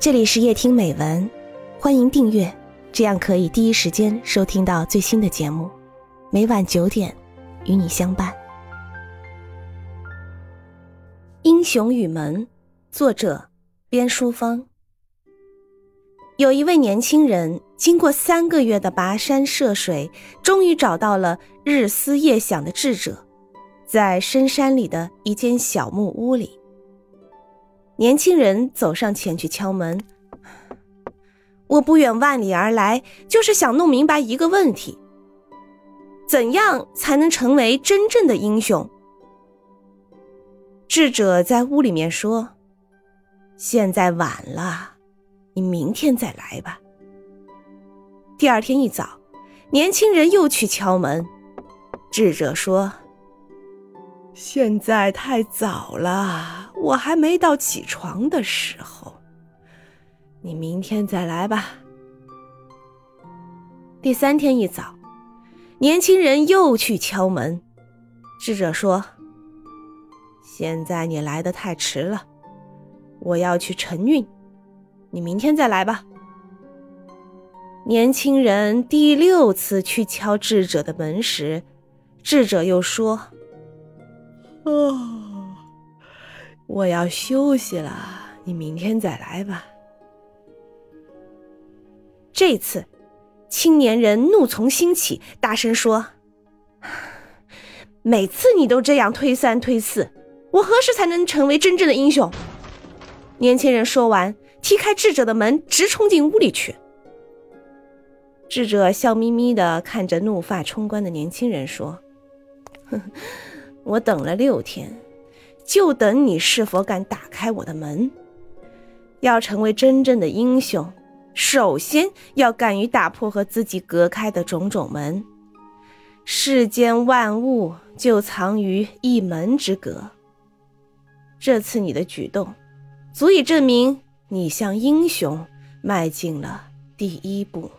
这里是夜听美文，欢迎订阅，这样可以第一时间收听到最新的节目。每晚九点，与你相伴。《英雄与门》，作者边书芳。有一位年轻人，经过三个月的跋山涉水，终于找到了日思夜想的智者，在深山里的一间小木屋里。年轻人走上前去敲门。我不远万里而来，就是想弄明白一个问题：怎样才能成为真正的英雄？智者在屋里面说：“现在晚了，你明天再来吧。”第二天一早，年轻人又去敲门。智者说。现在太早了，我还没到起床的时候。你明天再来吧。第三天一早，年轻人又去敲门。智者说：“现在你来的太迟了，我要去晨运，你明天再来吧。”年轻人第六次去敲智者的门时，智者又说。哦，我要休息了，你明天再来吧。这次，青年人怒从心起，大声说：“每次你都这样推三推四，我何时才能成为真正的英雄？”年轻人说完，踢开智者的门，直冲进屋里去。智者笑眯眯的看着怒发冲冠的年轻人说：“哼。”我等了六天，就等你是否敢打开我的门。要成为真正的英雄，首先要敢于打破和自己隔开的种种门。世间万物就藏于一门之隔。这次你的举动，足以证明你向英雄迈进了第一步。